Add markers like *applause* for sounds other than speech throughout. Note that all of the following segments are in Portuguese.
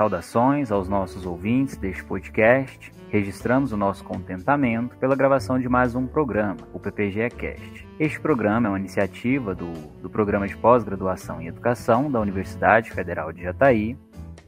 Saudações aos nossos ouvintes deste podcast. Registramos o nosso contentamento pela gravação de mais um programa, o PPGE Cast. Este programa é uma iniciativa do, do Programa de Pós-Graduação em Educação da Universidade Federal de Jataí,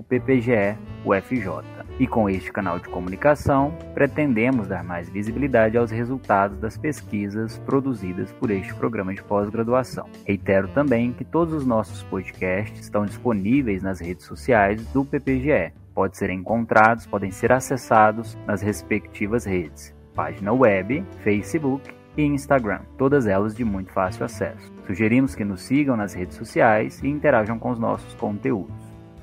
o PPGE UFJ. E com este canal de comunicação, pretendemos dar mais visibilidade aos resultados das pesquisas produzidas por este programa de pós-graduação. Reitero também que todos os nossos podcasts estão disponíveis nas redes sociais do PPGE. Podem ser encontrados, podem ser acessados nas respectivas redes: página web, Facebook e Instagram, todas elas de muito fácil acesso. Sugerimos que nos sigam nas redes sociais e interajam com os nossos conteúdos.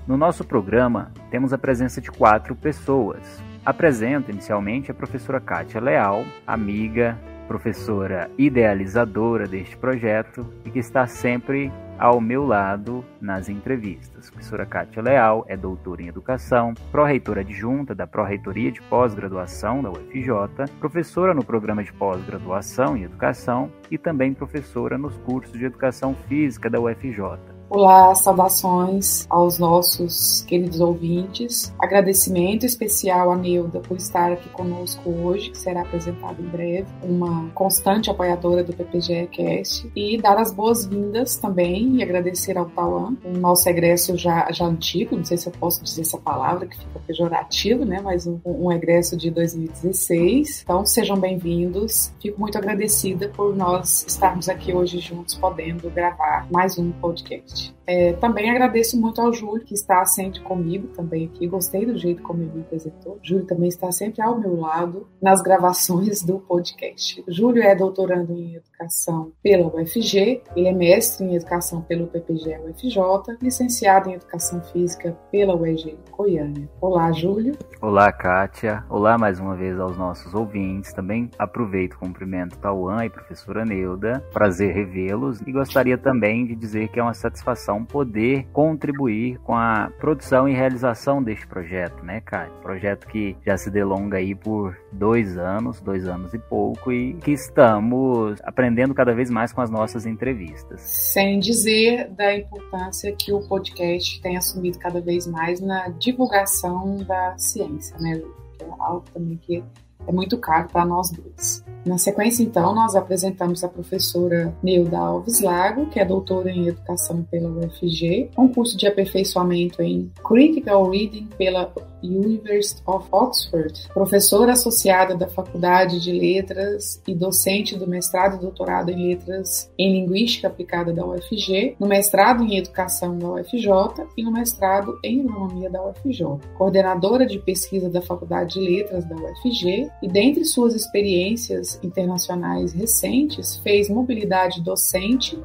No nosso programa, temos a presença de quatro pessoas. Apresento inicialmente a professora Kátia Leal, amiga, professora idealizadora deste projeto e que está sempre ao meu lado nas entrevistas. A professora Kátia Leal é doutora em Educação, pró-reitora adjunta da Pró-Reitoria de Pós-Graduação da UFJ, professora no programa de pós-graduação em Educação e também professora nos cursos de Educação Física da UFJ. Olá, saudações aos nossos queridos ouvintes. Agradecimento especial a Neuda por estar aqui conosco hoje, que será apresentado em breve, uma constante apoiadora do PPGE Cast. E dar as boas-vindas também e agradecer ao Tauan, o nosso egresso já, já antigo, não sei se eu posso dizer essa palavra, que fica pejorativo, né? Mas um, um egresso de 2016. Então, sejam bem-vindos. Fico muito agradecida por nós estarmos aqui hoje juntos, podendo gravar mais um podcast. É, também agradeço muito ao Júlio, que está sempre comigo também aqui. Gostei do jeito como ele me apresentou. Júlio também está sempre ao meu lado nas gravações do podcast. Júlio é doutorando em Educação pela UFG, ele é mestre em Educação pelo PPG UFJ, licenciado em Educação Física pela UEG Goiânia. Olá, Júlio. Olá, Kátia. Olá mais uma vez aos nossos ouvintes. Também aproveito o cumprimento Tauan e professora Neuda. Prazer revê-los e gostaria também de dizer que é uma satisfação poder contribuir com a produção e realização deste projeto, né, Kátia? Projeto que já se delonga aí por dois anos, dois anos e pouco, e que estamos aprendendo cada vez mais com as nossas entrevistas. Sem dizer da importância que o podcast tem assumido cada vez mais na divulgação da ciência, né? Que é algo também que é muito caro para nós dois. Na sequência, então, nós apresentamos a professora Neuda Alves Lago, que é doutora em Educação pela UFG, um curso de aperfeiçoamento em Critical Reading pela University of Oxford, professora associada da Faculdade de Letras e docente do mestrado e doutorado em Letras em Linguística Aplicada da UFG, no mestrado em Educação da UFJ e no mestrado em Economia da UFJ. Coordenadora de pesquisa da Faculdade de Letras da UFG e, dentre suas experiências internacionais recentes, fez mobilidade docente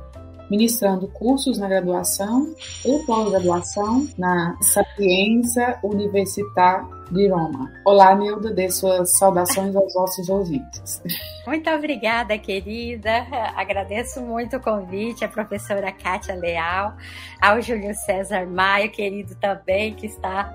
ministrando cursos na graduação e pós-graduação na Sapienza Università de Roma. Olá, Nilda, dê suas saudações aos nossos ouvintes. Muito obrigada, querida. Agradeço muito o convite, a professora Kátia Leal, ao Júlio César Maio, querido também, que está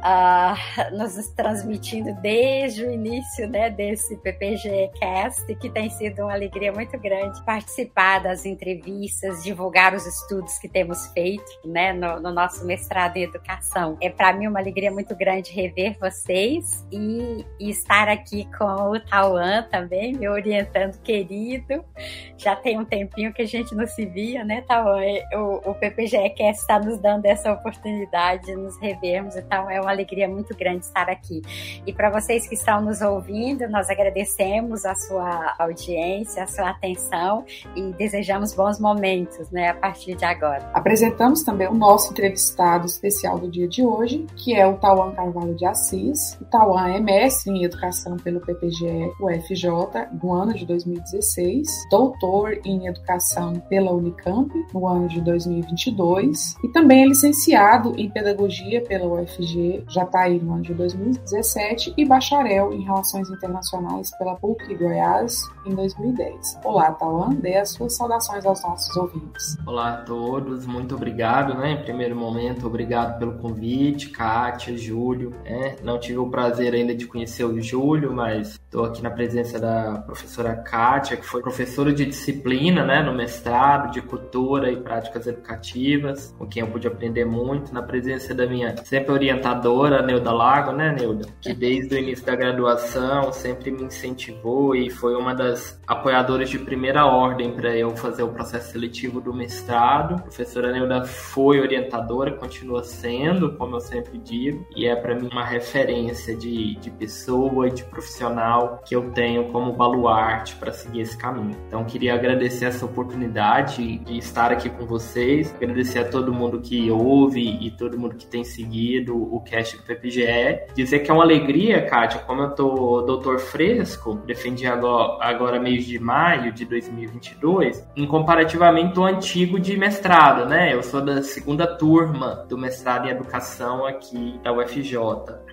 uh, nos transmitindo desde o início né, desse PPG Cast, que tem sido uma alegria muito grande participar das entrevistas, divulgar os estudos que temos feito né, no, no nosso mestrado em educação. É para mim uma alegria muito grande rever vocês e, e estar aqui com o Tauan também, me orientando querido. Já tem um tempinho que a gente não se via, né, Tauan? O, o PPGE quer estar nos dando essa oportunidade de nos revermos, então é uma alegria muito grande estar aqui. E para vocês que estão nos ouvindo, nós agradecemos a sua audiência, a sua atenção e desejamos bons momentos, né, a partir de agora. Apresentamos também o nosso entrevistado especial do dia de hoje, que é o Tauan Carvalho de Assis. Tauan é mestre em educação pelo PPGE UFJ no ano de 2016, doutor em educação pela Unicamp no ano de 2022 e também é licenciado em pedagogia pela UFG, já está aí no ano de 2017 e bacharel em relações internacionais pela PUC Goiás em 2010. Olá, Tauan, dê as suas saudações aos nossos ouvintes. Olá a todos, muito obrigado, né? Em primeiro momento, obrigado pelo convite, Kátia, Júlio. Né? Não tive o prazer ainda de conhecer o Júlio, mas estou aqui na presença da professora Kátia, que foi professora de disciplina né, no mestrado de cultura e práticas educativas, com quem eu pude aprender muito, na presença da minha sempre orientadora, Neuda Lago, né, Neuda? Que desde o início da graduação sempre me incentivou e foi uma das apoiadoras de primeira ordem para eu fazer o processo seletivo do mestrado. A professora Neuda foi orientadora, continua sendo, como eu sempre digo, e é para mim uma referência de, de pessoa e de profissional que eu tenho como baluarte para seguir esse caminho. Então, queria agradecer essa oportunidade de estar aqui com vocês, agradecer a todo mundo que ouve e todo mundo que tem seguido o cast do PPGE. Dizer que é uma alegria, Kátia, como eu tô doutor fresco, defendi agora, agora mês de maio de 2022, em comparativamente antigo de mestrado, né? Eu sou da segunda turma do mestrado em educação aqui da UFJ.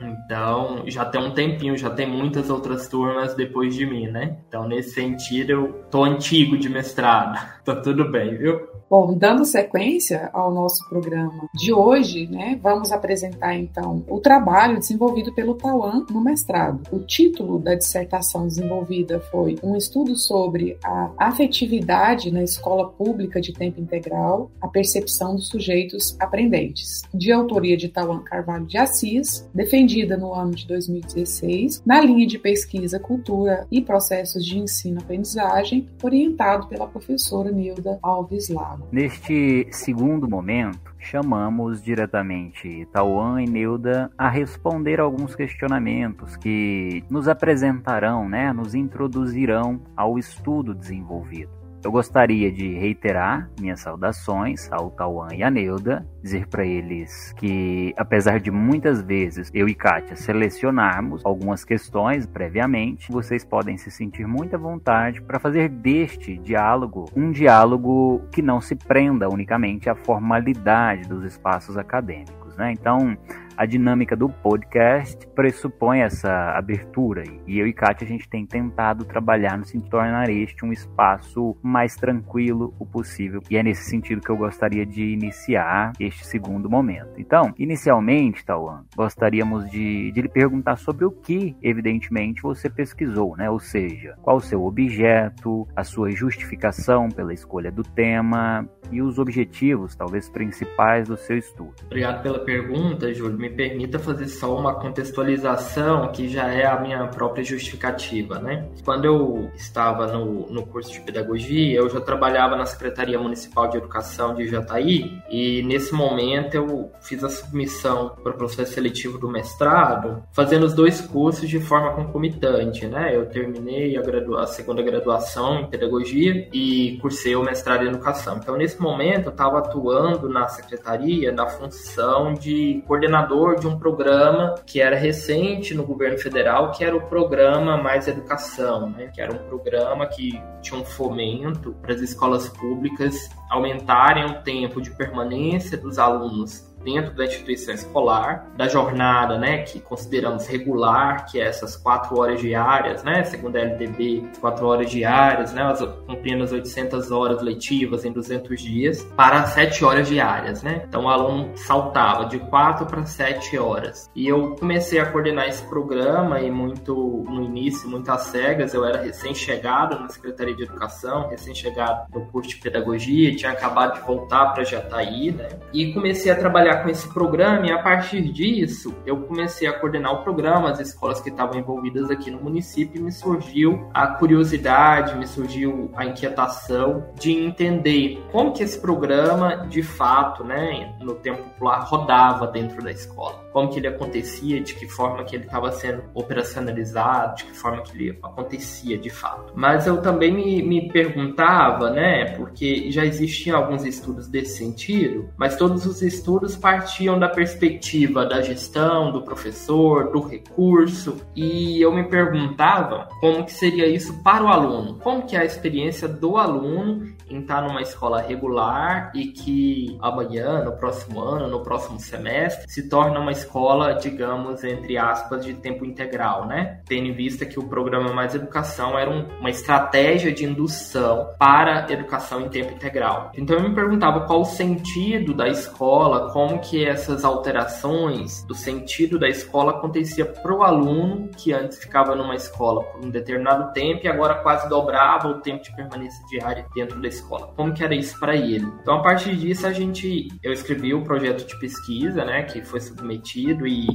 Então, já tem um tempinho, já tem muitas outras turmas depois de mim, né? Então, nesse sentido, eu tô antigo de mestrado. *laughs* tá tudo bem, viu? Bom, dando sequência ao nosso programa de hoje, né, vamos apresentar então o trabalho desenvolvido pelo Tauan no mestrado. O título da dissertação desenvolvida foi Um estudo sobre a afetividade na escola pública de tempo integral, a percepção dos sujeitos aprendentes, de autoria de Tauan Carvalho de Assis, defendida no ano de 2016, na linha de pesquisa Cultura e Processos de Ensino-Aprendizagem, orientado pela professora Nilda Alves Lago. Neste segundo momento, chamamos diretamente Tauan e Neuda a responder alguns questionamentos que nos apresentarão, né, nos introduzirão ao estudo desenvolvido. Eu gostaria de reiterar minhas saudações ao Tauan e à Neuda, dizer para eles que, apesar de muitas vezes eu e Kátia selecionarmos algumas questões previamente, vocês podem se sentir muito à vontade para fazer deste diálogo um diálogo que não se prenda unicamente à formalidade dos espaços acadêmicos. Né? Então, a dinâmica do podcast pressupõe essa abertura. E eu e Kátia, a gente tem tentado trabalhar no sentido de tornar este um espaço mais tranquilo o possível. E é nesse sentido que eu gostaria de iniciar este segundo momento. Então, inicialmente, Tauan, gostaríamos de, de lhe perguntar sobre o que, evidentemente, você pesquisou, né? Ou seja, qual o seu objeto, a sua justificação pela escolha do tema e os objetivos, talvez, principais do seu estudo. Obrigado pela pergunta, Júlio me permita fazer só uma contextualização que já é a minha própria justificativa, né? Quando eu estava no, no curso de pedagogia, eu já trabalhava na Secretaria Municipal de Educação de Jataí e nesse momento eu fiz a submissão para o processo seletivo do mestrado, fazendo os dois cursos de forma concomitante, né? Eu terminei a, a segunda graduação em pedagogia e cursei o mestrado em educação. Então, nesse momento, eu estava atuando na secretaria na função de coordenador coordenador de um programa que era recente no governo federal, que era o programa Mais Educação, né? que era um programa que tinha um fomento para as escolas públicas aumentarem o tempo de permanência dos alunos dentro da instituição escolar, da jornada, né, que consideramos regular, que é essas quatro horas diárias, né, segundo a LDB, quatro horas diárias, né, cumprindo as 800 horas letivas em 200 dias, para sete horas diárias, né. Então o aluno saltava de quatro para sete horas. E eu comecei a coordenar esse programa e muito no início, muito às cegas, eu era recém-chegado na Secretaria de Educação, recém-chegado no curso de Pedagogia, tinha acabado de voltar para Jataí, né, e comecei a trabalhar com esse programa e a partir disso eu comecei a coordenar o programa, as escolas que estavam envolvidas aqui no município e me surgiu a curiosidade, me surgiu a inquietação de entender como que esse programa de fato, né, no tempo popular rodava dentro da escola, como que ele acontecia, de que forma que ele estava sendo operacionalizado, de que forma que ele acontecia de fato. Mas eu também me, me perguntava, né, porque já existiam alguns estudos desse sentido, mas todos os estudos partiam da perspectiva da gestão, do professor, do recurso, e eu me perguntava como que seria isso para o aluno, como que é a experiência do aluno estar numa escola regular e que amanhã, no próximo ano, no próximo semestre, se torna uma escola, digamos, entre aspas, de tempo integral, né? Tendo em vista que o programa Mais Educação era um, uma estratégia de indução para educação em tempo integral. Então eu me perguntava qual o sentido da escola, como que essas alterações do sentido da escola acontecia para o aluno que antes ficava numa escola por um determinado tempo e agora quase dobrava o tempo de permanência diária dentro da escola. Como que era isso para ele? Então a partir disso a gente eu escrevi o projeto de pesquisa, né, que foi submetido e,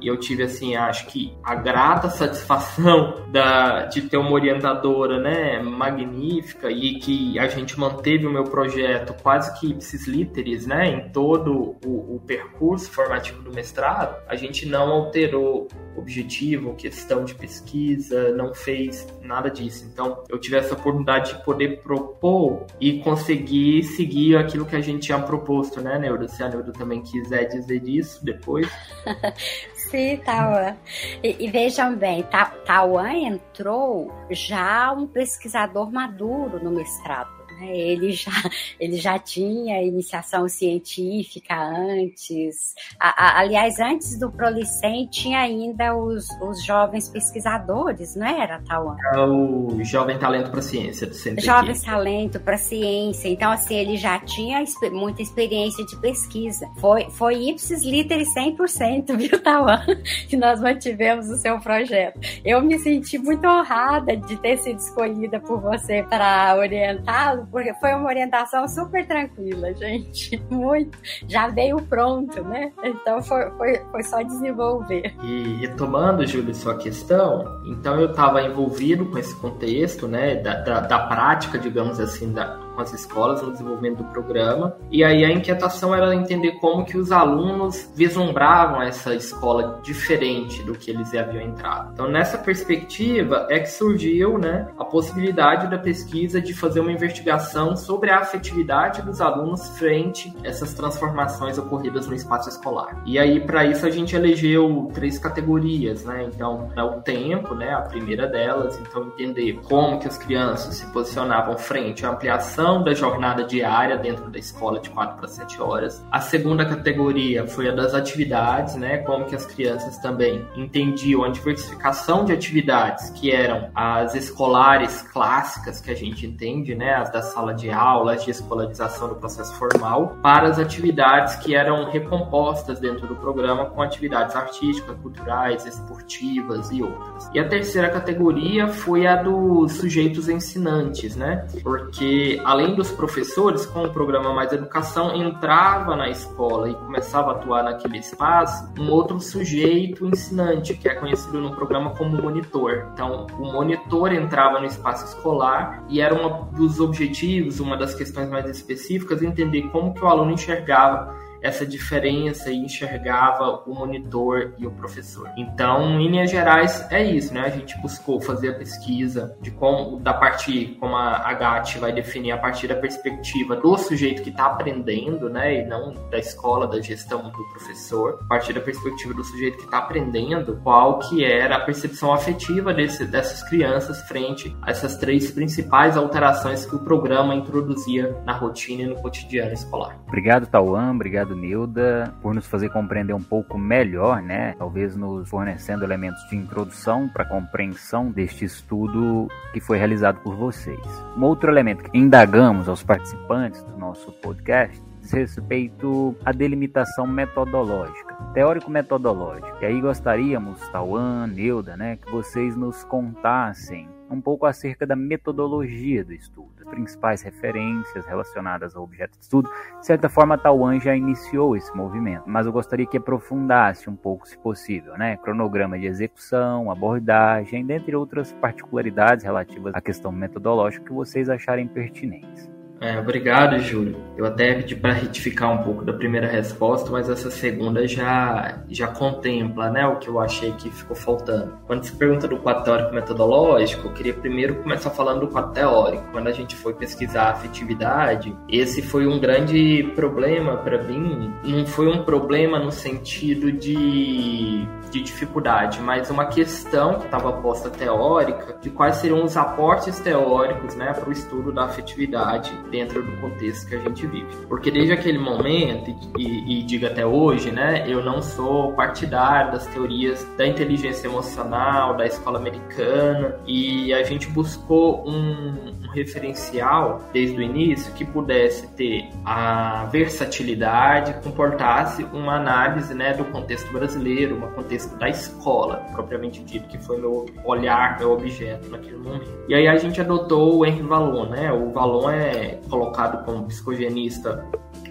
e eu tive assim, acho que a grata satisfação *laughs* da de ter uma orientadora, né, magnífica e que a gente manteve o meu projeto quase que ipsis literis, né, em todo o, o percurso formativo do mestrado. A gente não alterou objetivo, questão de pesquisa, não fez nada disso. Então, eu tive essa oportunidade de poder propor e conseguir seguir aquilo que a gente tinha proposto, né, Neuda? Se a Neuda também quiser dizer disso depois. *laughs* Sim, Tauan. E, e, vejam bem, Tauan entrou já um pesquisador maduro no mestrado. Né? Ele, já, *laughs* ele já tinha iniciação científica antes. A, a, aliás, antes do Prolicem, tinha ainda os, os jovens pesquisadores, não era, Tauan? É o Jovem Talento para a Ciência do CNPq. Jovem Talento para a Ciência. Então, assim, ele já tinha muita experiência de pesquisa. Foi, foi ipsis literis *laughs* 100%, viu, Tauan? Que nós mantivemos o seu projeto. Eu me senti muito honrada de ter sido escolhida por você para orientá-lo, porque foi uma orientação super tranquila, gente. *laughs* Muito. Já veio pronto, né? Então foi, foi, foi só desenvolver. E retomando, Júlio, sua questão, então eu estava envolvido com esse contexto, né, da, da, da prática, digamos assim, da, com as escolas no desenvolvimento do programa. E aí a inquietação era entender como que os alunos vislumbravam essa escola diferente do que eles haviam entrado. Então, nessa perspectiva é que surgiu né, a possibilidade da pesquisa de fazer uma investigação sobre a afetividade dos alunos frente a essas transformações ocorridas no espaço escolar. E aí, para isso, a gente elegeu três categorias, né? Então, é o tempo, né? A primeira delas, então entender como que as crianças se posicionavam frente à ampliação da jornada diária dentro da escola de 4 para 7 horas. A segunda categoria foi a das atividades, né? Como que as crianças também entendiam a diversificação de atividades que eram as escolares clássicas que a gente entende, né? As da sala de aula, as de escolarização do processo formal, para as atividades que eram recompostas dentro do programa com atividades artísticas, culturais, esportivas e outras. E a terceira categoria foi a dos sujeitos ensinantes, né? Porque a além dos professores, com o programa Mais Educação, entrava na escola e começava a atuar naquele espaço um outro sujeito ensinante, que é conhecido no programa como monitor. Então, o monitor entrava no espaço escolar e era um dos objetivos, uma das questões mais específicas, entender como que o aluno enxergava essa diferença e enxergava o monitor e o professor. Então, em linhas gerais, é isso, né? A gente buscou fazer a pesquisa de como, da parte, como a GAT vai definir, a partir da perspectiva do sujeito que está aprendendo, né? E não da escola, da gestão do professor, a partir da perspectiva do sujeito que está aprendendo, qual que era a percepção afetiva desse, dessas crianças frente a essas três principais alterações que o programa introduzia na rotina e no cotidiano escolar. Obrigado, Tauan. Obrigado, Nilda, por nos fazer compreender um pouco melhor, né? Talvez nos fornecendo elementos de introdução para compreensão deste estudo que foi realizado por vocês. Um outro elemento que indagamos aos participantes do nosso podcast diz respeito à delimitação metodológica, teórico-metodológica. E aí gostaríamos, Tauan, Neuda, né, que vocês nos contassem um pouco acerca da metodologia do estudo, as principais referências relacionadas ao objeto de estudo. De certa forma, Tauan já iniciou esse movimento, mas eu gostaria que aprofundasse um pouco, se possível, né? Cronograma de execução, abordagem, dentre outras particularidades relativas à questão metodológica que vocês acharem pertinentes. É, obrigado, Júlio. Eu até pedi para retificar um pouco da primeira resposta, mas essa segunda já, já contempla né, o que eu achei que ficou faltando. Quando se pergunta do quadro teórico metodológico, eu queria primeiro começar falando do quadro teórico. Quando a gente foi pesquisar a afetividade, esse foi um grande problema para mim. Não foi um problema no sentido de, de dificuldade, mas uma questão que estava posta teórica de quais seriam os aportes teóricos né, para o estudo da afetividade dentro do contexto que a gente vive. Porque desde aquele momento, e, e digo até hoje, né, eu não sou partidário das teorias da inteligência emocional, da escola americana, e a gente buscou um, referencial desde o início que pudesse ter a versatilidade, comportasse uma análise né, do contexto brasileiro, um contexto da escola, propriamente dito, que foi meu olhar, meu objeto naquele momento. E aí a gente adotou o Henri Vallon, né? O Vallon é colocado como psicogenista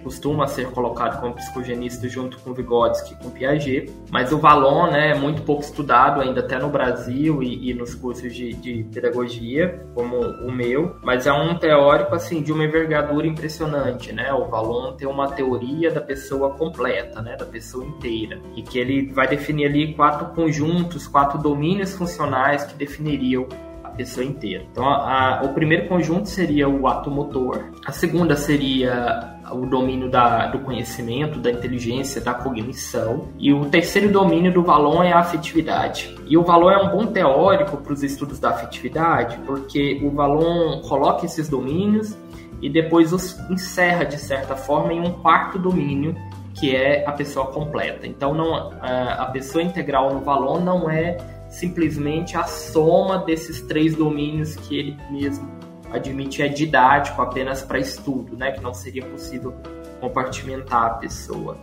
costuma ser colocado como psicogenista junto com Vygotsky e com Piaget, mas o Vallon né, é muito pouco estudado ainda até no Brasil e, e nos cursos de, de, pedagogia, como o meu, mas é um teórico assim de uma envergadura impressionante, né? O Vallon tem uma teoria da pessoa completa, né, da pessoa inteira, e que ele vai definir ali quatro conjuntos, quatro domínios funcionais que definiriam a pessoa inteira. Então, a, a, o primeiro conjunto seria o ato motor, a segunda seria o domínio da, do conhecimento, da inteligência, da cognição. E o terceiro domínio do Valon é a afetividade. E o Valon é um bom teórico para os estudos da afetividade, porque o Valon coloca esses domínios e depois os encerra, de certa forma, em um quarto domínio, que é a pessoa completa. Então, não, a pessoa integral no Valon não é simplesmente a soma desses três domínios que ele mesmo admite é didático apenas para estudo, né? Que não seria possível compartimentar a pessoa.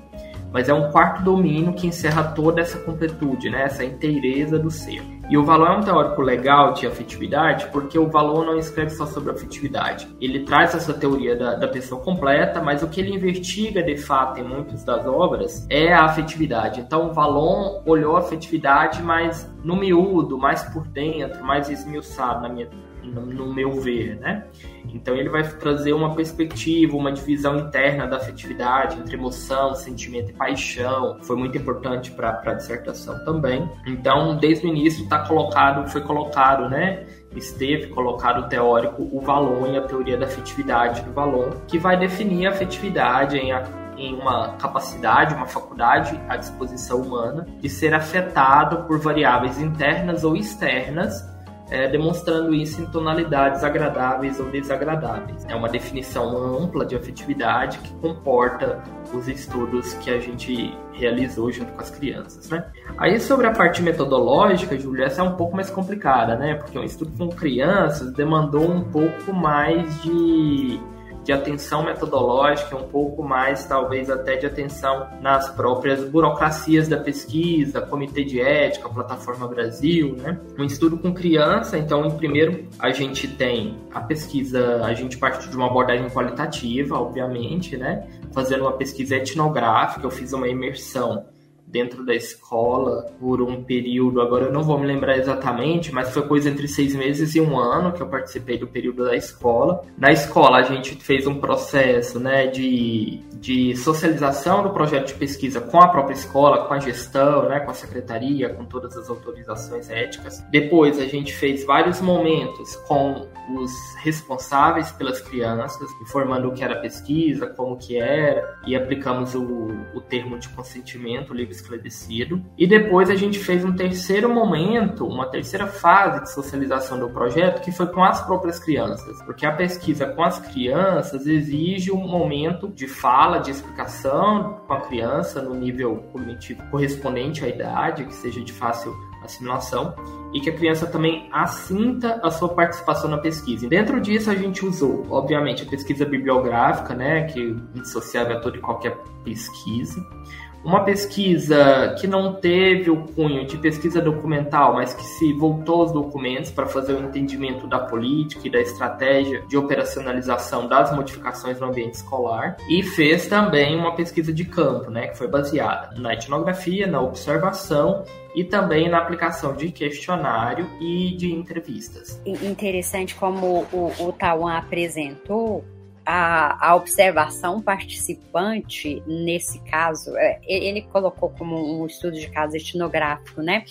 Mas é um quarto domínio que encerra toda essa completude, né? Essa inteireza do ser. E o Valor é um teórico legal de afetividade porque o Valor não escreve só sobre afetividade. Ele traz essa teoria da, da pessoa completa, mas o que ele investiga de fato em muitas das obras é a afetividade. Então o Valon olhou a afetividade mais no miúdo, mais por dentro, mais esmiuçado na minha no meu ver, né? Então ele vai trazer uma perspectiva, uma divisão interna da afetividade entre emoção, sentimento e paixão. Foi muito importante para a dissertação também. Então, desde o início está colocado, foi colocado, né? Esteve colocado o teórico o Valon e a teoria da afetividade do Valon, que vai definir a afetividade em a em uma capacidade, uma faculdade à disposição humana de ser afetado por variáveis internas ou externas é, demonstrando isso em tonalidades agradáveis ou desagradáveis. É uma definição ampla de afetividade que comporta os estudos que a gente realizou junto com as crianças, né? Aí sobre a parte metodológica, Júlia, essa é um pouco mais complicada, né? Porque um estudo com crianças demandou um pouco mais de de atenção metodológica, um pouco mais, talvez, até de atenção nas próprias burocracias da pesquisa, comitê de ética, plataforma Brasil, né? Um estudo com criança, então, em primeiro, a gente tem a pesquisa, a gente parte de uma abordagem qualitativa, obviamente, né? Fazendo uma pesquisa etnográfica, eu fiz uma imersão dentro da escola por um período, agora eu não vou me lembrar exatamente, mas foi coisa entre seis meses e um ano que eu participei do período da escola. Na escola a gente fez um processo né, de, de socialização do projeto de pesquisa com a própria escola, com a gestão, né, com a secretaria, com todas as autorizações éticas. Depois a gente fez vários momentos com os responsáveis pelas crianças, informando o que era pesquisa, como que era, e aplicamos o, o termo de consentimento livre esclarecido. E depois a gente fez um terceiro momento, uma terceira fase de socialização do projeto, que foi com as próprias crianças. Porque a pesquisa com as crianças exige um momento de fala, de explicação com a criança no nível cognitivo correspondente à idade, que seja de fácil assimilação e que a criança também assinta a sua participação na pesquisa. Dentro disso a gente usou, obviamente, a pesquisa bibliográfica, né, que é indissociável a toda e qualquer pesquisa. Uma pesquisa que não teve o cunho de pesquisa documental, mas que se voltou aos documentos para fazer o entendimento da política e da estratégia de operacionalização das modificações no ambiente escolar. E fez também uma pesquisa de campo, né, que foi baseada na etnografia, na observação e também na aplicação de questionário e de entrevistas. Interessante como o, o Tawan apresentou a, a, observação participante, nesse caso, é, ele colocou como um estudo de caso etnográfico, né?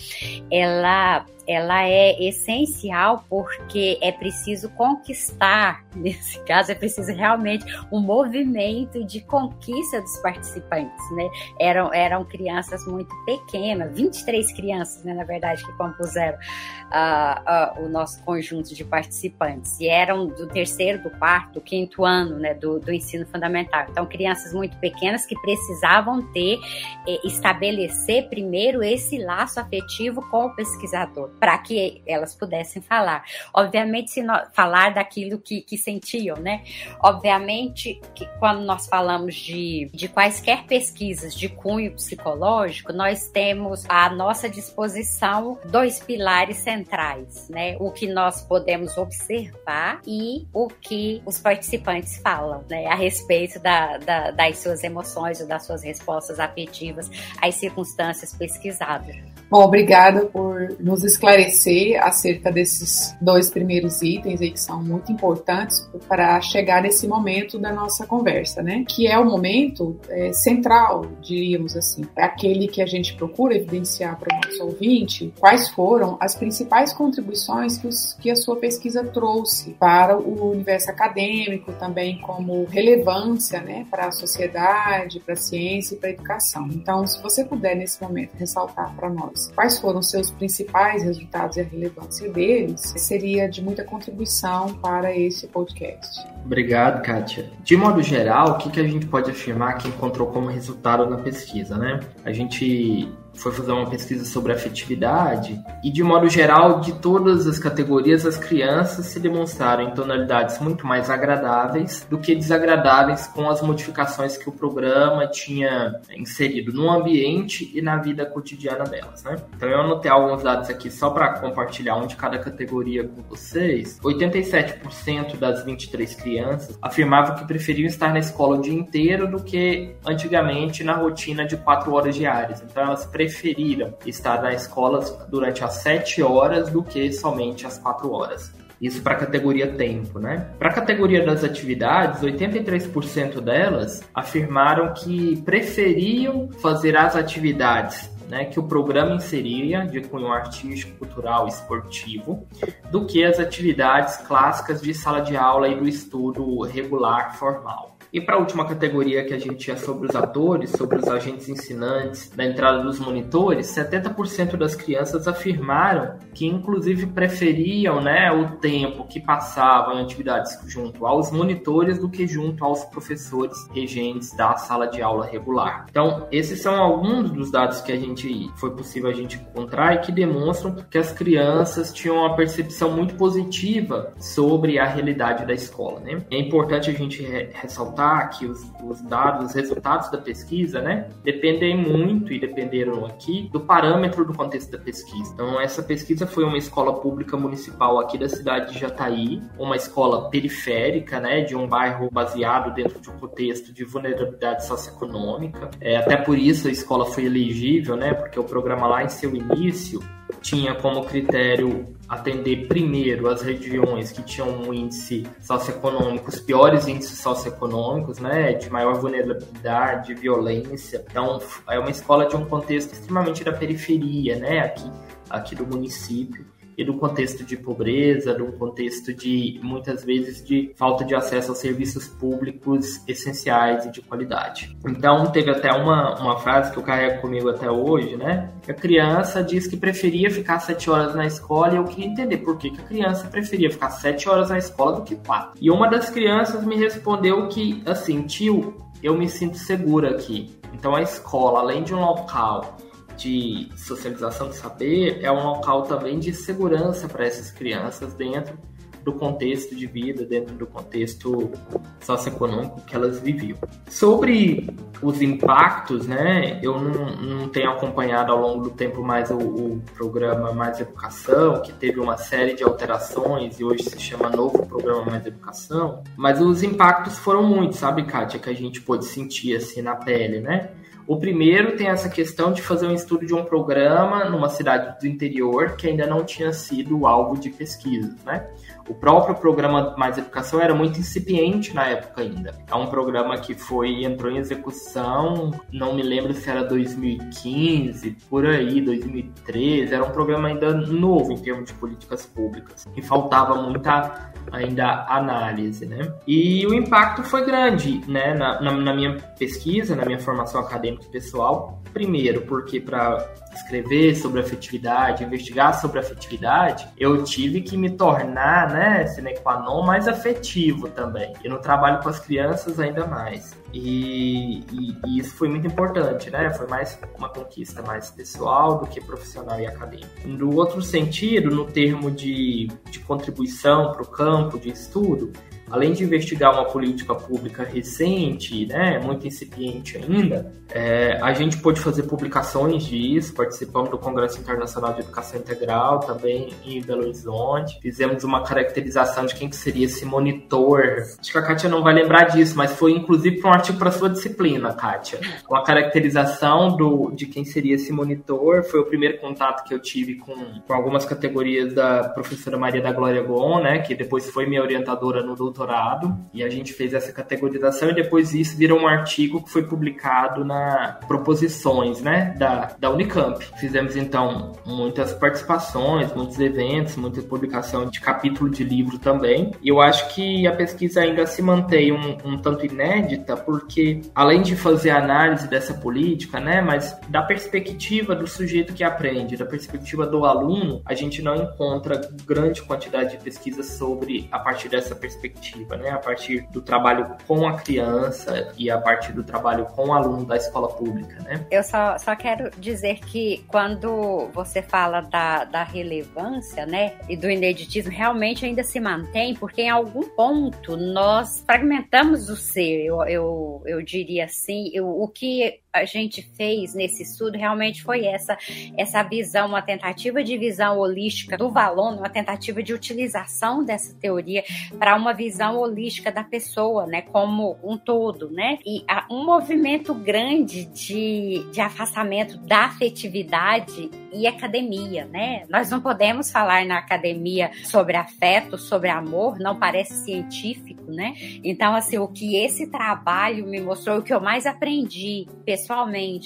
Ela ela é essencial porque é preciso conquistar, *laughs* nesse caso é preciso realmente um movimento de conquista dos participantes, né? Eram, eram crianças muito pequenas, 23 crianças, né, na verdade, que compuseram uh, uh, o nosso conjunto de participantes, e eram do terceiro, do quarto, do quinto ano, né, do, do ensino fundamental. Então, crianças muito pequenas que precisavam ter, eh, estabelecer primeiro esse laço afetivo com o pesquisador, para que elas pudessem falar. Obviamente, se nós, falar daquilo que, que sentiam, né? Obviamente que quando nós falamos de, de quaisquer pesquisas de cunho psicológico, nós temos à nossa disposição dois pilares centrais, né? O que nós podemos observar e o que os participantes falam, né? A respeito da, da, das suas emoções ou das suas respostas afetivas às circunstâncias pesquisadas. Bom, obrigada por nos esclarecer acerca desses dois primeiros itens aí que são muito importantes para chegar nesse momento da nossa conversa, né? Que é o momento é, central, diríamos assim, é aquele que a gente procura evidenciar para o nosso ouvinte quais foram as principais contribuições que, os, que a sua pesquisa trouxe para o universo acadêmico, também como relevância, né, para a sociedade, para a ciência e para a educação. Então, se você puder nesse momento ressaltar para nós quais foram os seus principais resultados e a relevância deles, seria de muita contribuição para esse podcast. Obrigado, Kátia. De modo geral, o que, que a gente pode afirmar que encontrou como resultado na pesquisa, né? A gente foi fazer uma pesquisa sobre afetividade e, de modo geral, de todas as categorias, as crianças se demonstraram em tonalidades muito mais agradáveis do que desagradáveis com as modificações que o programa tinha inserido no ambiente e na vida cotidiana delas, né? Então eu anotei alguns dados aqui só para compartilhar um de cada categoria com vocês. 87% das 23 crianças afirmavam que preferiam estar na escola o dia inteiro do que antigamente na rotina de 4 horas diárias. Então elas preferiram estar na escola durante as 7 horas do que somente as 4 horas. Isso para a categoria tempo, né? Para a categoria das atividades, 83% delas afirmaram que preferiam fazer as atividades né, que o programa inseria de cunho artístico, cultural e esportivo, do que as atividades clássicas de sala de aula e do estudo regular formal. E para a última categoria que a gente tinha sobre os atores, sobre os agentes ensinantes, da entrada dos monitores, 70% das crianças afirmaram que inclusive preferiam né, o tempo que passavam em atividades junto aos monitores do que junto aos professores regentes da sala de aula regular. Então, esses são alguns dos dados que a gente foi possível a gente encontrar e que demonstram que as crianças tinham uma percepção muito positiva sobre a realidade da escola. Né? É importante a gente ressaltar que os, os dados, os resultados da pesquisa, né, dependem muito e dependeram aqui do parâmetro do contexto da pesquisa. Então, essa pesquisa foi uma escola pública municipal aqui da cidade de Jataí, uma escola periférica, né, de um bairro baseado dentro de um contexto de vulnerabilidade socioeconômica. É, até por isso a escola foi elegível, né, porque o programa lá em seu início tinha como critério atender primeiro as regiões que tinham um índice socioeconômico, os piores índices socioeconômicos, né, de maior vulnerabilidade, de violência. Então, é uma escola de um contexto extremamente da periferia, né, aqui, aqui do município e do contexto de pobreza, do contexto de muitas vezes de falta de acesso aos serviços públicos essenciais e de qualidade. Então teve até uma, uma frase que eu carrego comigo até hoje, né? A criança diz que preferia ficar sete horas na escola e eu queria entender por que, que a criança preferia ficar sete horas na escola do que quatro. E uma das crianças me respondeu que assim, tio, eu me sinto segura aqui. Então a escola, além de um local de socialização de saber é um local também de segurança para essas crianças dentro do contexto de vida, dentro do contexto socioeconômico que elas viviam. Sobre os impactos, né, eu não, não tenho acompanhado ao longo do tempo mais o, o, programa Mais Educação, que teve uma série de alterações e hoje se chama Novo Programa Mais Educação, mas os impactos foram muitos, sabe, Kátia, que a gente pôde sentir assim na pele, né? O primeiro tem essa questão de fazer um estudo de um programa numa cidade do interior que ainda não tinha sido alvo de pesquisa, né? O próprio programa Mais Educação era muito incipiente na época ainda. É um programa que foi entrou em execução, não me lembro se era 2015, por aí, 2013. Era um programa ainda novo em termos de políticas públicas e faltava muita ainda análise, né? E o impacto foi grande, né? Na, na, na minha pesquisa, na minha formação acadêmica e pessoal. Primeiro, porque para escrever sobre afetividade, investigar sobre afetividade, eu tive que me tornar, né, sine qua non, mais afetivo também. E no trabalho com as crianças ainda mais. E, e, e, isso foi muito importante, né? Foi mais uma conquista mais pessoal do que profissional e acadêmica. No outro sentido, no termo de, de contribuição para o campo de estudo, além de investigar uma política pública recente, né, muito incipiente ainda, é, a gente pôde fazer publicações disso, participamos do Congresso Internacional de Educação Integral, também em Belo Horizonte. Fizemos uma caracterização de quem que seria esse monitor. Acho que a Kátia não vai lembrar disso, mas foi inclusive para um artigo para sua disciplina, Kátia. Uma caracterização do, de quem seria esse monitor. Foi o primeiro contato que eu tive com, com algumas categorias da professora Maria da Glória Gon, né, que depois foi minha orientadora no doutorado e a gente fez essa categorização e depois isso virou um artigo que foi publicado na Proposições, né, da, da Unicamp. Fizemos então muitas participações, muitos eventos, muita publicação de capítulo de livro também. E eu acho que a pesquisa ainda se mantém um, um tanto inédita porque além de fazer análise dessa política, né, mas da perspectiva do sujeito que aprende, da perspectiva do aluno, a gente não encontra grande quantidade de pesquisas sobre a partir dessa perspectiva né? A partir do trabalho com a criança e a partir do trabalho com o aluno da escola pública, né? Eu só, só quero dizer que quando você fala da, da relevância, né, e do ineditismo, realmente ainda se mantém, porque em algum ponto nós fragmentamos o ser, eu, eu, eu diria assim, eu, o que a gente fez nesse estudo realmente foi essa essa visão, uma tentativa de visão holística do valor, uma tentativa de utilização dessa teoria para uma visão holística da pessoa, né, como um todo, né? E há um movimento grande de, de afastamento da afetividade e academia, né? Nós não podemos falar na academia sobre afeto, sobre amor, não parece científico, né? Então, assim, o que esse trabalho me mostrou, o que eu mais aprendi pessoalmente,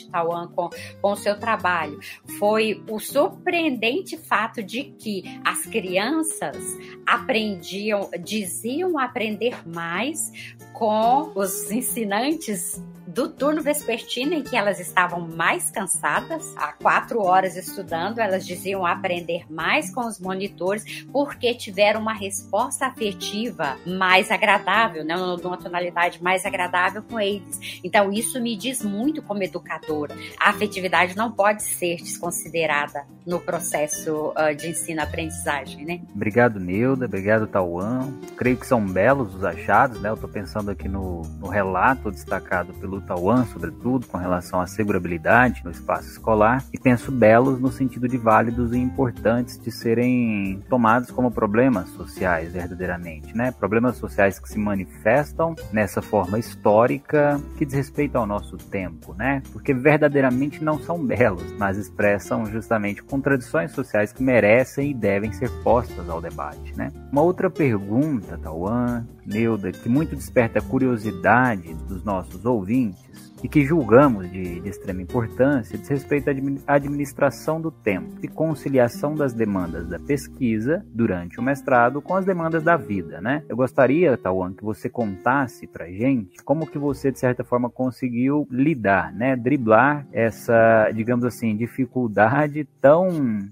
Tauan, com, com o seu trabalho, foi o surpreendente fato de que as crianças aprendiam, diziam aprender mais com os ensinantes do turno vespertino em que elas estavam mais cansadas, há quatro horas estudando, elas diziam aprender mais com os monitores porque tiveram uma resposta afetiva mais agradável, né, uma tonalidade mais agradável com eles. Então isso me diz muito como educadora. A afetividade não pode ser desconsiderada no processo uh, de ensino-aprendizagem, né? Obrigado, Neuda. Obrigado, Tauan. Creio que são belos os achados, né? Eu estou pensando aqui no, no relato destacado pelo Tauan, sobretudo, com relação à segurabilidade no espaço escolar, e penso belos no sentido de válidos e importantes de serem tomados como problemas sociais, verdadeiramente, né? Problemas sociais que se manifestam nessa forma histórica que diz respeito ao nosso tempo, né? Porque verdadeiramente não são belos, mas expressam justamente contradições sociais que merecem e devem ser postas ao debate, né? Uma outra pergunta, Tauan, Neuda, que muito desperta a curiosidade dos nossos ouvintes e que julgamos de, de, extrema importância diz respeito à administração do tempo e conciliação das demandas da pesquisa durante o mestrado com as demandas da vida, né? Eu gostaria, Tawan, que você contasse pra gente como que você, de certa forma, conseguiu lidar, né? Driblar essa, digamos assim, dificuldade tão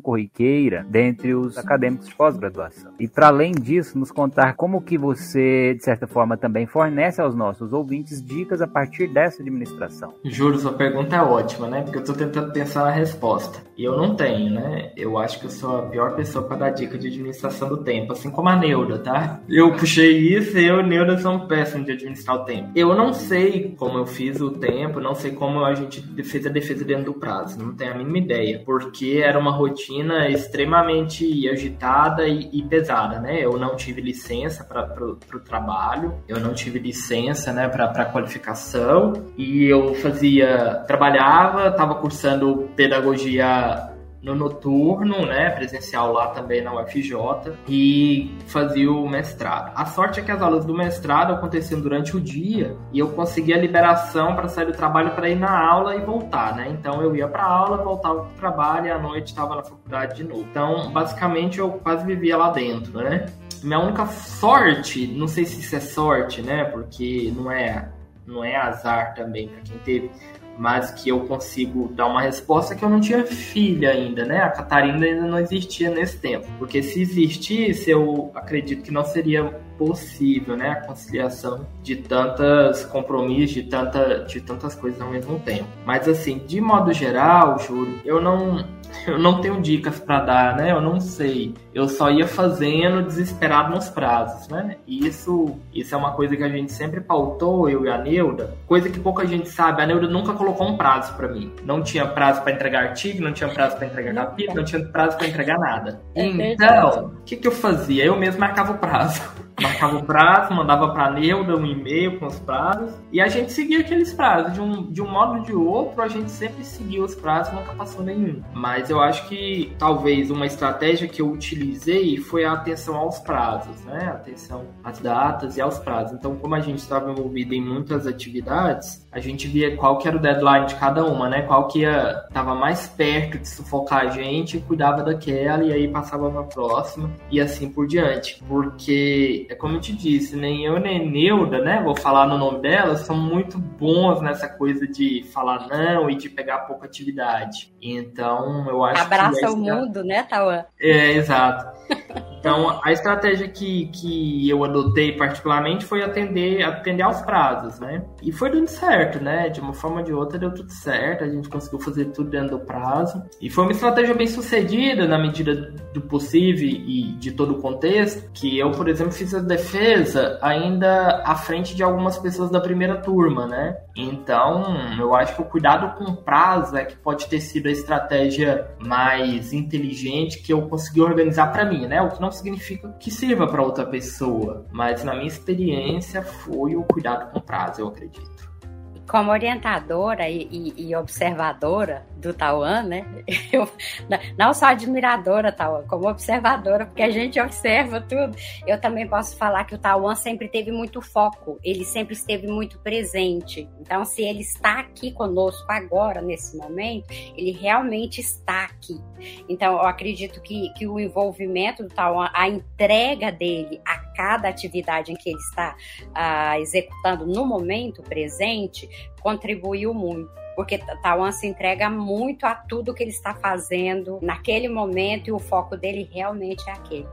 corriqueira dentre os acadêmicos de pós-graduação. E para além disso, nos contar como que você, de certa forma, também fornece aos nossos ouvintes dicas a partir dessa administração. Juro, sua pergunta é ótima, né? Porque eu estou tentando pensar na resposta. E eu não tenho, né? Eu acho que eu sou a pior pessoa para dar dica de administração do tempo, assim como a Neuda, tá? Eu puxei isso e eu e Neuda são péssimos de administrar o tempo. Eu não sei como eu fiz o tempo, não sei como a gente fez a defesa dentro do prazo, não tenho a mínima ideia, porque era uma rotina extremamente agitada e, e pesada, né? Eu não tive licença para o trabalho, eu não tive licença, né, para qualificação e eu fazia, trabalhava, estava cursando pedagogia no noturno, né, presencial lá também na UFJ, e fazia o mestrado. A sorte é que as aulas do mestrado aconteciam durante o dia e eu conseguia liberação para sair do trabalho para ir na aula e voltar, né? Então eu ia para aula, voltava para o trabalho e à noite estava na faculdade de novo. Então, basicamente, eu quase vivia lá dentro, né? Minha única sorte, não sei se isso é sorte, né? Porque não é não é azar também para quem teve, mas que eu consigo dar uma resposta que eu não tinha filha ainda, né? A Catarina ainda não existia nesse tempo. Porque se existisse, eu acredito que não seria possível, né? A conciliação de tantos compromissos, de, tanta, de tantas coisas ao mesmo tempo. Mas assim, de modo geral, juro, eu não *laughs* eu não tenho dicas para dar, né? Eu não sei. Eu só ia fazendo desesperado nos prazos, né? E isso, isso é uma coisa que a gente sempre pautou, eu e a Neuda. Coisa que pouca gente sabe. A Neuda nunca colocou um prazo para mim. Não tinha prazo para entregar artigo, não tinha prazo para entregar capítulo, não tinha prazo para entregar nada. É então, o que, que eu fazia? Eu mesmo marcava o prazo *laughs* marcava o prazo, mandava para Neuda um e-mail com os prazos, e a gente seguia aqueles prazos. De um, de um modo ou de outro, a gente sempre seguia os prazos, nunca passou nenhum. Mas eu acho que talvez uma estratégia que eu utilizei foi a atenção aos prazos, né? Atenção às datas e aos prazos. Então, como a gente estava envolvido em muitas atividades, a gente via qual que era o deadline de cada uma, né? Qual que ia, tava mais perto de sufocar a gente, cuidava daquela e aí passava para próxima e assim por diante. Porque é como eu te disse, nem eu nem Neuda, né? Vou falar no nome dela, são muito bons nessa coisa de falar não e de pegar pouca atividade. Então, eu acho Abraça que. Abraça o mundo, né, Tauan? É, exato. *laughs* Então, a estratégia que, que eu adotei particularmente foi atender, atender aos prazos, né? E foi dando certo, né? De uma forma ou de outra deu tudo certo, a gente conseguiu fazer tudo dentro do prazo. E foi uma estratégia bem sucedida na medida do possível e de todo o contexto, que eu, por exemplo, fiz a defesa ainda à frente de algumas pessoas da primeira turma, né? Então, eu acho que o cuidado com o prazo é que pode ter sido a estratégia mais inteligente que eu consegui organizar para mim, né? O que não significa que sirva para outra pessoa, mas na minha experiência foi o cuidado com prazo, eu acredito como orientadora e, e, e, observadora do Tauan, né? *laughs* Eu, não só admiradora, Tauan, como observadora, porque a gente observa tudo. Eu também posso falar que o Tauan sempre teve muito foco, ele sempre esteve muito presente. Então, se ele está aqui conosco agora, nesse momento, ele realmente está aqui. Então, eu acredito que, que o envolvimento do Tauan, a entrega dele a cada atividade em que ele está uh, executando no momento presente, contribuiu muito porque Tawan se entrega muito a tudo que ele está fazendo naquele momento e o foco dele realmente é aquele.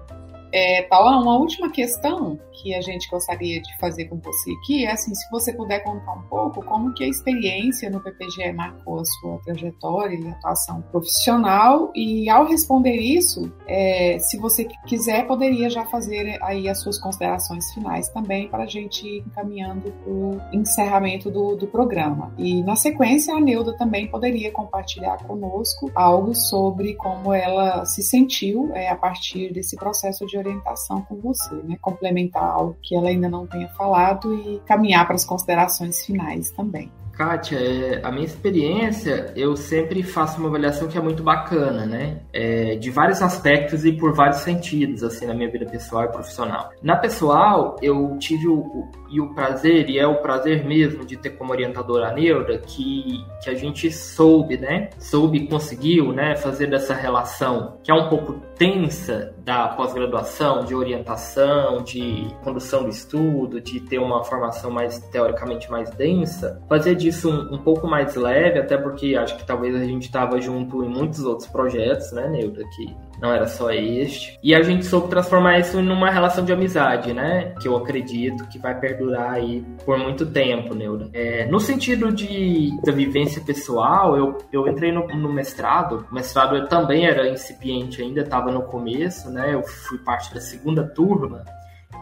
É, Paula, uma última questão que a gente gostaria de fazer com você aqui é assim, se você puder contar um pouco como que a experiência no PPGE marcou a sua trajetória e atuação profissional e ao responder isso, é, se você quiser, poderia já fazer aí as suas considerações finais também para a gente ir encaminhando para o encerramento do, do programa. E na sequência, a Neuda também poderia compartilhar conosco algo sobre como ela se sentiu é, a partir desse processo de orientação com você, né? Complementar algo que ela ainda não tenha falado e caminhar para as considerações finais também. Kátia, é, a minha experiência, eu sempre faço uma avaliação que é muito bacana, né? É, de vários aspectos e por vários sentidos, assim, na minha vida pessoal e profissional. Na pessoal, eu tive o, o, e o prazer, e é o prazer mesmo, de ter como orientadora a que, que a gente soube, né? Soube conseguiu, né? Fazer dessa relação, que é um pouco tensa da pós-graduação, de orientação, de condução do estudo, de ter uma formação mais, teoricamente, mais densa, fazer de isso um, um, pouco mais leve, até porque acho que talvez a gente estava junto em muitos outros projetos, né, Neuda, que não era só este. E a gente soube transformar isso numa relação de amizade, né, que eu acredito que vai perdurar aí por muito tempo, Neuda. É, no sentido de da vivência pessoal, eu, eu entrei no, no mestrado, o mestrado eu também era incipiente ainda, estava no começo, né, eu fui parte da segunda turma,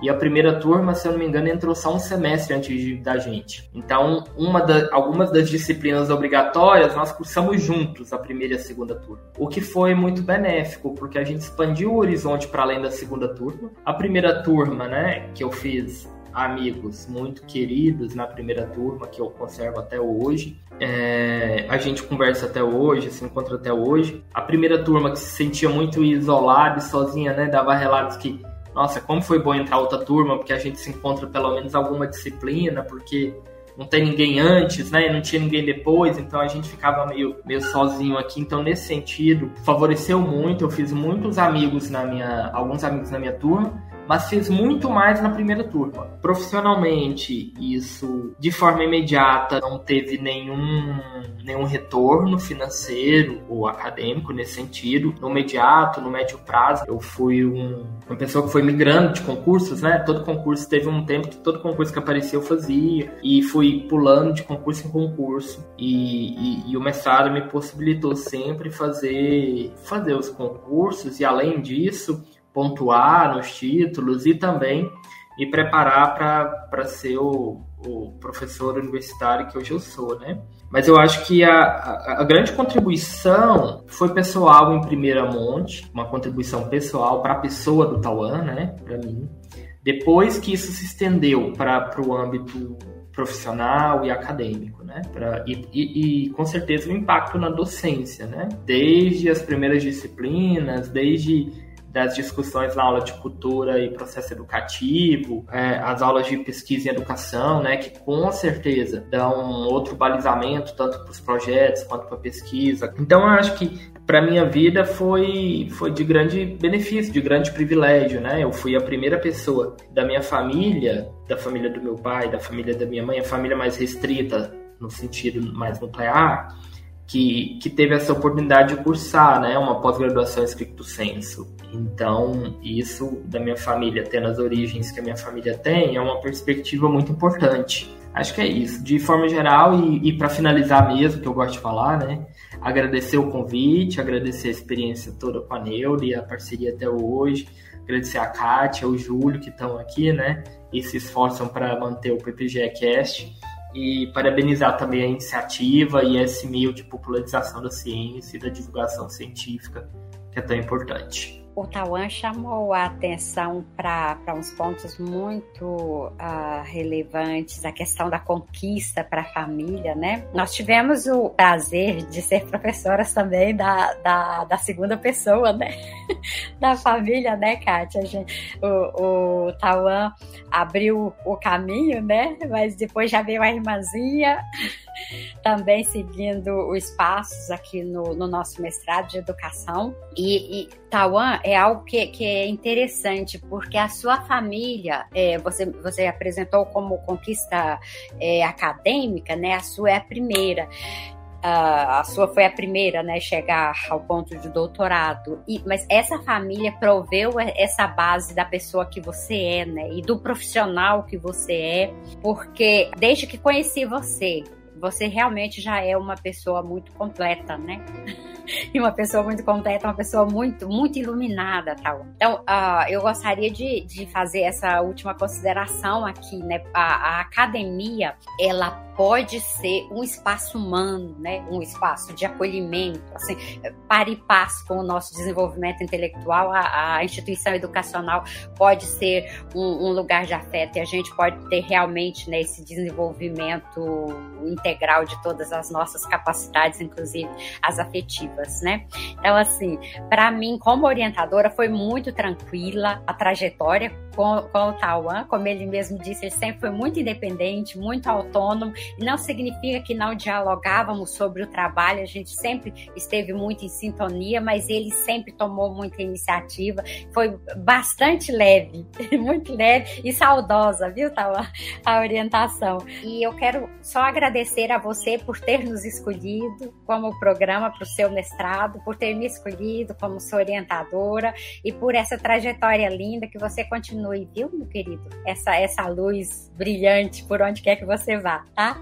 E a primeira turma, se eu não me engano, entrou só um semestre antes de, da gente. Então, uma da, algumas das disciplinas obrigatórias nós cursamos juntos, a primeira e a segunda turma. O que foi muito benéfico, porque a gente expandiu o horizonte para além da segunda turma. A primeira turma, né, que eu fiz amigos muito queridos na primeira turma, que eu conservo até hoje. É, a gente conversa até hoje, se encontra até hoje. A primeira turma que se sentia muito isolada e sozinha, né? Dava relatos que nossa, como foi bom entrar outra turma, porque a gente se encontra pelo menos alguma disciplina, porque não tem ninguém antes, né? Não tinha ninguém depois, então a gente ficava meio, meio sozinho aqui. Então, nesse sentido, favoreceu muito. Eu fiz muitos amigos na minha. alguns amigos na minha turma mas fiz muito mais na primeira turma. Profissionalmente, isso de forma imediata não teve nenhum, nenhum retorno financeiro ou acadêmico nesse sentido. No imediato, no médio prazo, eu fui um, uma pessoa que foi migrando de concursos, né? Todo concurso teve um tempo que todo concurso que aparecia eu fazia e fui pulando de concurso em concurso. E, e, e o mestrado me possibilitou sempre fazer, fazer os concursos e além disso pontuar nos títulos e também me preparar para ser o, o, professor universitário que hoje eu sou, né? Mas eu acho que a, a, a, grande contribuição foi pessoal em primeira monte, uma contribuição pessoal para a pessoa do Tauan, né? Para mim. Depois que isso se estendeu para o âmbito profissional e acadêmico, né? Pra, e, e, e, com certeza o impacto na docência, né? Desde as primeiras disciplinas, desde das discussões na aula de cultura e processo educativo, é, as aulas de pesquisa e educação, né, que com certeza dão outro balizamento tanto para os projetos quanto para a pesquisa. Então eu acho que para minha vida foi foi de grande benefício, de grande privilégio, né? Eu fui a primeira pessoa da minha família, da família do meu pai, da família da minha mãe, a família mais restrita no sentido mais nuclear, que, que teve essa oportunidade de cursar né, uma pós-graduação em estricto senso. Então, isso da minha família, tendo as origens que a minha família tem, é uma perspectiva muito importante. Acho que é isso. De forma geral, e, e para finalizar mesmo, que eu gosto de falar, né? Agradecer o convite, agradecer a experiência toda com a Neure, a parceria até hoje, agradecer a Kátia, o Júlio que estão aqui, né? E se esforçam para manter o PPG Cast e parabenizar também a iniciativa e esse meio de popularização da ciência e da divulgação científica que é tão importante o Tauan chamou a atenção para uns pontos muito uh, relevantes, a questão da conquista para a família, né? Nós tivemos o prazer de ser professoras também da, da, da segunda pessoa, né? *laughs* da família, né, Kátia? O, o Tauan abriu o caminho, né? Mas depois já veio a irmãzinha também seguindo os passos aqui no, no nosso mestrado de educação. E, e Taiwan é algo que, que é interessante, porque a sua família, é, você, você apresentou como conquista é, acadêmica, né? A sua é a primeira. Uh, a sua foi a primeira, né, chegar ao ponto de doutorado. E, mas essa família proveu essa base da pessoa que você é, né, e do profissional que você é, porque desde que conheci você, você realmente já é uma pessoa muito completa, né? *laughs* e uma pessoa muito completa, uma pessoa muito, muito iluminada, tal. Então, uh, eu gostaria de, de fazer essa última consideração aqui, né? A, a academia, ela pode ser um espaço humano, né? Um espaço de acolhimento, assim, para e passo com o nosso desenvolvimento intelectual, a, a instituição educacional pode ser um, um, lugar de afeto e a gente pode ter realmente né, esse desenvolvimento integral de todas as nossas capacidades, inclusive as afetivas, né? Então, assim, para mim, como orientadora, foi muito tranquila a trajetória com, com o Tauan, como ele mesmo disse, ele sempre foi muito independente, muito autônomo, não significa que não dialogávamos sobre o trabalho, a gente sempre esteve muito em sintonia, mas ele sempre tomou muita iniciativa, foi bastante leve, *laughs* muito leve e saudosa, viu, Tauan, a orientação. E eu quero só agradecer a você por ter nos escolhido como programa para o seu mestrado, por ter me escolhido como sua orientadora e por essa trajetória linda que você continue, viu, meu querido? Essa, essa luz brilhante por onde quer que você vá, tá?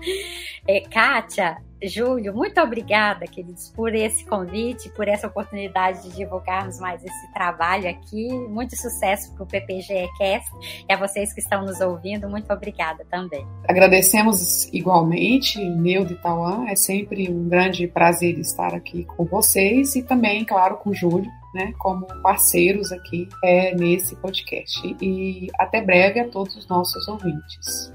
É, Kátia, Júlio, muito obrigada, queridos, por esse convite, por essa oportunidade de divulgarmos mais esse trabalho aqui. Muito sucesso para o PPGEcast e a vocês que estão nos ouvindo, muito obrigada também. Agradecemos igualmente, meu de Tauan, é sempre um grande prazer estar aqui com vocês e também, claro, com o Júlio. Né, como parceiros aqui é, nesse podcast. E até breve a todos os nossos ouvintes.